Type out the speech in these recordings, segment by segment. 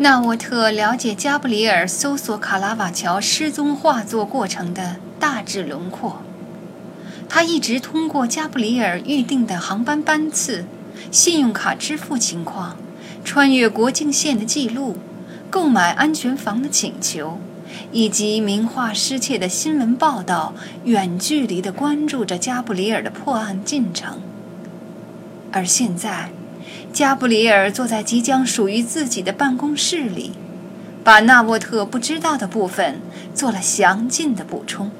纳沃特了解加布里尔搜索卡拉瓦乔失踪画作过程的大致轮廓。他一直通过加布里尔预定的航班班次、信用卡支付情况、穿越国境线的记录、购买安全房的请求，以及名画失窃的新闻报道，远距离地关注着加布里尔的破案进程。而现在。加布里尔坐在即将属于自己的办公室里，把纳沃特不知道的部分做了详尽的补充。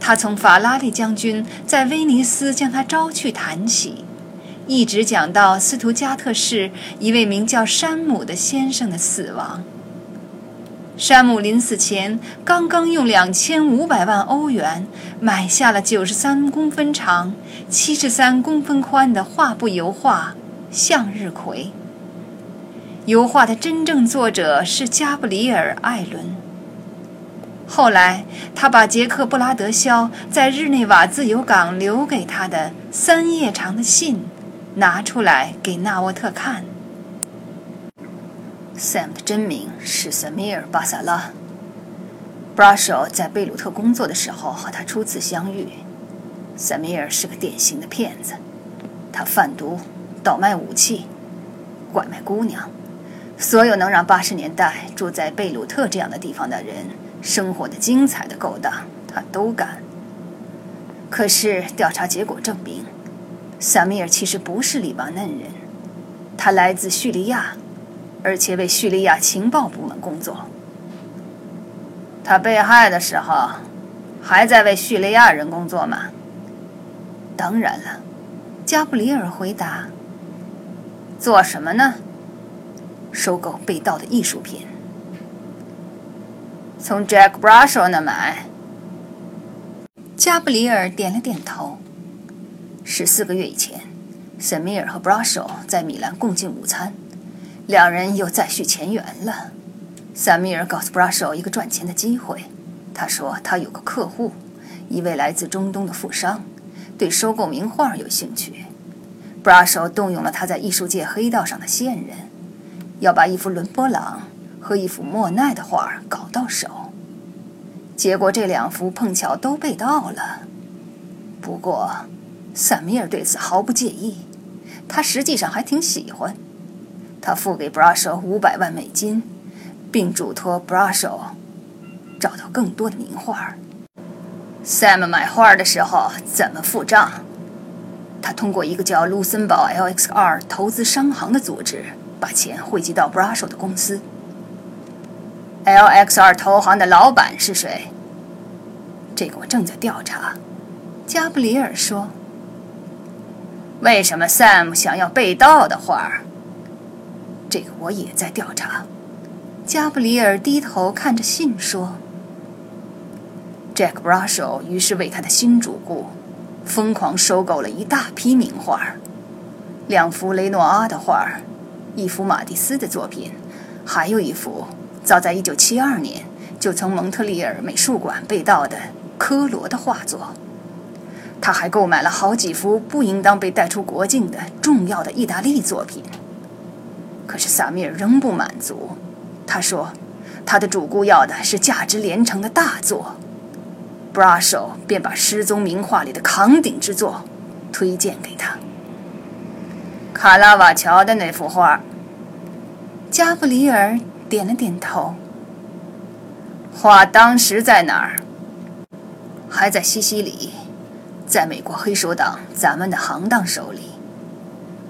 他从法拉利将军在威尼斯将他招去谈起，一直讲到斯图加特市一位名叫山姆的先生的死亡。山姆临死前刚刚用两千五百万欧元买下了九十三公分长、七十三公分宽的画布油画。向日葵。油画的真正作者是加布里尔·艾伦。后来，他把杰克·布拉德肖在日内瓦自由港留给他的三页长的信拿出来给纳沃特看。Sam 的真名是塞米尔·巴萨拉。Brasso 在贝鲁特工作的时候和他初次相遇。Samir 是个典型的骗子，他贩毒。倒卖武器，拐卖姑娘，所有能让八十年代住在贝鲁特这样的地方的人生活的精彩的勾当，他都干。可是调查结果证明，萨米尔其实不是黎巴嫩人，他来自叙利亚，而且为叙利亚情报部门工作。他被害的时候，还在为叙利亚人工作吗？当然了，加布里尔回答。做什么呢？收购被盗的艺术品。从 Jack Brasso 那买。加布里尔点了点头。十四个月以前，塞米尔和 Brasso 在米兰共进午餐，两人又再续前缘了。塞米尔告诉 Brasso 一个赚钱的机会，他说他有个客户，一位来自中东的富商，对收购名画有兴趣。布拉手动用了他在艺术界黑道上的线人，要把一幅伦勃朗和一幅莫奈的画搞到手。结果这两幅碰巧都被盗了。不过，萨米尔对此毫不介意，他实际上还挺喜欢。他付给布拉手五百万美金，并嘱托布拉手找到更多的名画。Sam 买画的时候怎么付账？他通过一个叫卢森堡 LXR 投资商行的组织，把钱汇集到 Brasso 的公司。LXR 投行的老板是谁？这个我正在调查。加布里尔说：“为什么 Sam 想要被盗的画？这个我也在调查。”加布里尔低头看着信说：“Jack Brasso 于是为他的新主顾。”疯狂收购了一大批名画，两幅雷诺阿的画，一幅马蒂斯的作品，还有一幅早在1972年就从蒙特利尔美术馆被盗的科罗的画作。他还购买了好几幅不应当被带出国境的重要的意大利作品。可是萨米尔仍不满足，他说，他的主顾要的是价值连城的大作。Brasso 便把失踪名画里的扛鼎之作推荐给他。卡拉瓦乔的那幅画。加布里尔点了点头。画当时在哪儿？还在西西里，在美国黑手党咱们的行当手里。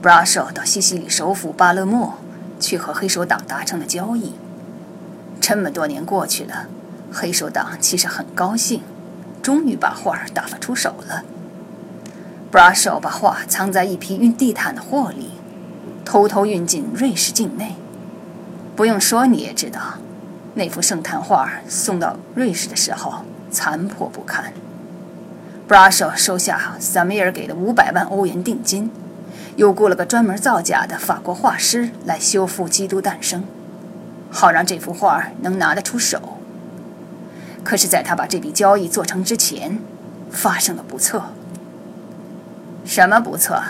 Brasso 到西西里首府巴勒莫去和黑手党达成了交易。这么多年过去了，黑手党其实很高兴。终于把画打发出手了。Brasso 把画藏在一批运地毯的货里，偷偷运进瑞士境内。不用说你也知道，那幅圣坛画送到瑞士的时候残破不堪。Brasso 收下萨米尔给的五百万欧元定金，又雇了个专门造假的法国画师来修复《基督诞生》，好让这幅画能拿得出手。可是，在他把这笔交易做成之前，发生了不测。什么不测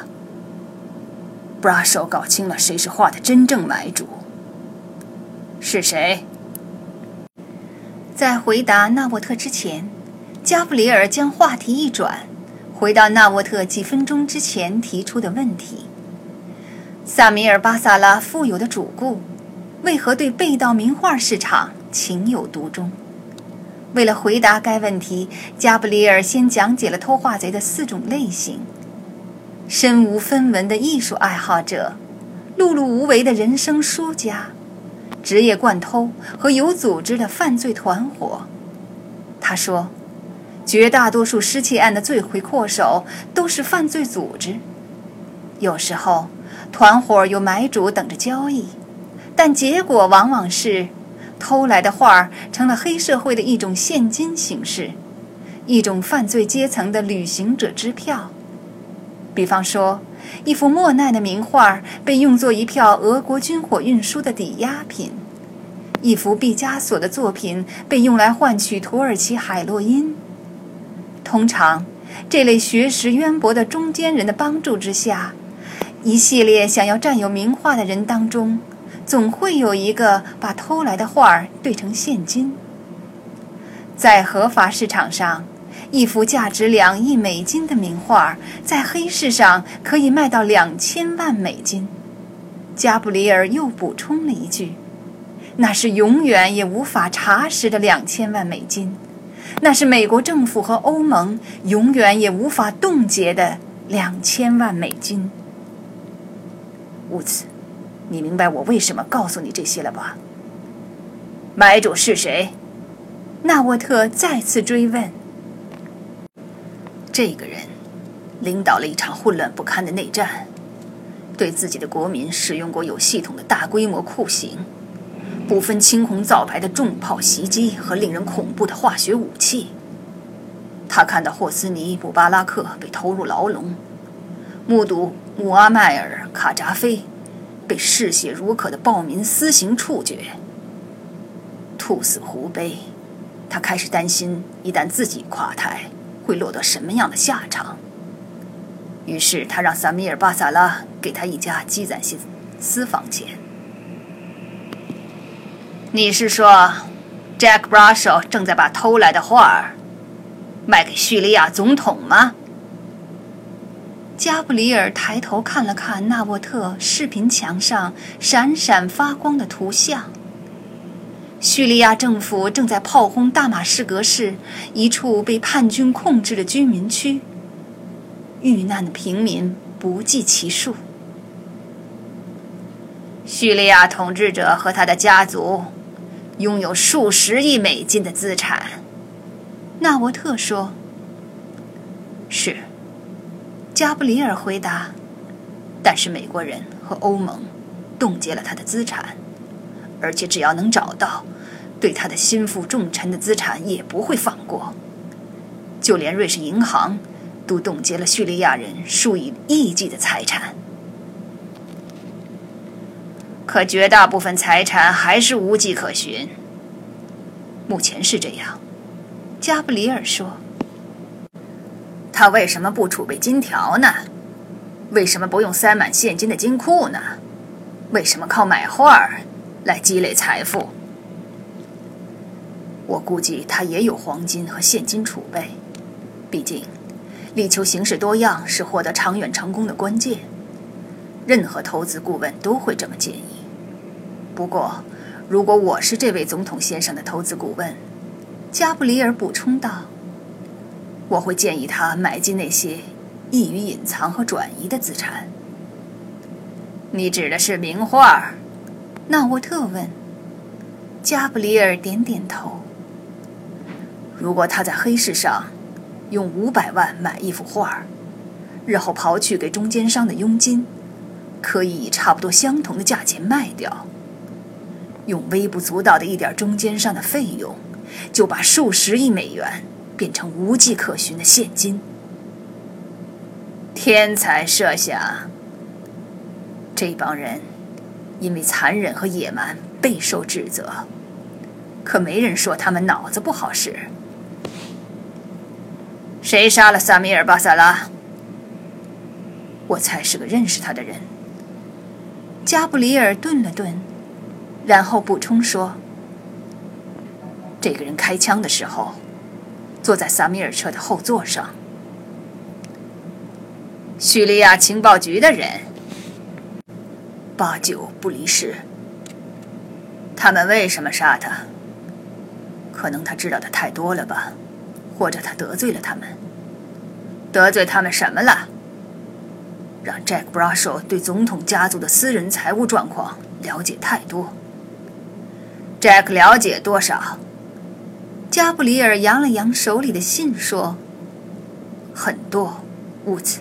？Brasso 搞清了谁是画的真正买主。是谁？在回答纳沃特之前，加布里尔将话题一转，回到纳沃特几分钟之前提出的问题：萨米尔·巴萨拉富有的主顾，为何对被盗名画市场情有独钟？为了回答该问题，加布里尔先讲解了偷画贼的四种类型：身无分文的艺术爱好者，碌碌无为的人生输家。职业惯偷和有组织的犯罪团伙，他说，绝大多数失窃案的罪魁祸首都是犯罪组织。有时候，团伙有买主等着交易，但结果往往是，偷来的画成了黑社会的一种现金形式，一种犯罪阶层的旅行者支票。比方说。一幅莫奈的名画被用作一票俄国军火运输的抵押品，一幅毕加索的作品被用来换取土耳其海洛因。通常，这类学识渊博的中间人的帮助之下，一系列想要占有名画的人当中，总会有一个把偷来的画儿兑成现金，在合法市场上。一幅价值两亿美金的名画，在黑市上可以卖到两千万美金。加布里尔又补充了一句：“那是永远也无法查实的两千万美金，那是美国政府和欧盟永远也无法冻结的两千万美金。”乌兹，你明白我为什么告诉你这些了吧？买主是谁？纳沃特再次追问。这个人领导了一场混乱不堪的内战，对自己的国民使用过有系统的大规模酷刑，不分青红皂白的重炮袭击和令人恐怖的化学武器。他看到霍斯尼·布巴拉克被投入牢笼，目睹穆阿迈尔·卡扎菲被嗜血如渴的暴民私刑处决，兔死狐悲。他开始担心，一旦自己垮台。会落得什么样的下场？于是他让萨米尔·巴萨拉给他一家积攒些私房钱。你是说，Jack Russell 正在把偷来的画儿卖给叙利亚总统吗？加布里尔抬头看了看纳沃特视频墙上闪闪发光的图像。叙利亚政府正在炮轰大马士革市一处被叛军控制的居民区，遇难的平民不计其数。叙利亚统治者和他的家族拥有数十亿美金的资产，纳沃特说。是，加布里尔回答。但是美国人和欧盟冻结了他的资产。而且只要能找到，对他的心腹重臣的资产也不会放过。就连瑞士银行都冻结了叙利亚人数以亿计的财产。可绝大部分财产还是无迹可寻。目前是这样，加布里尔说。他为什么不储备金条呢？为什么不用塞满现金的金库呢？为什么靠买画儿？来积累财富。我估计他也有黄金和现金储备，毕竟，力求形式多样是获得长远成功的关键。任何投资顾问都会这么建议。不过，如果我是这位总统先生的投资顾问，加布里尔补充道，我会建议他买进那些易于隐藏和转移的资产。你指的是名画？纳沃特问，加布里尔点点头。如果他在黑市上用五百万买一幅画，日后刨去给中间商的佣金，可以以差不多相同的价钱卖掉，用微不足道的一点中间商的费用，就把数十亿美元变成无迹可寻的现金。天才设想，这帮人。因为残忍和野蛮备受指责，可没人说他们脑子不好使。谁杀了萨米尔·巴萨拉？我猜是个认识他的人。加布里尔顿了顿，然后补充说：“这个人开枪的时候，坐在萨米尔车的后座上。叙利亚情报局的人八九不离十。他们为什么杀他？可能他知道的太多了吧，或者他得罪了他们。得罪他们什么了？让 Jack Bradshaw 对总统家族的私人财务状况了解太多。Jack 了解多少？加布里尔扬了扬手里的信，说：“很多，物资。”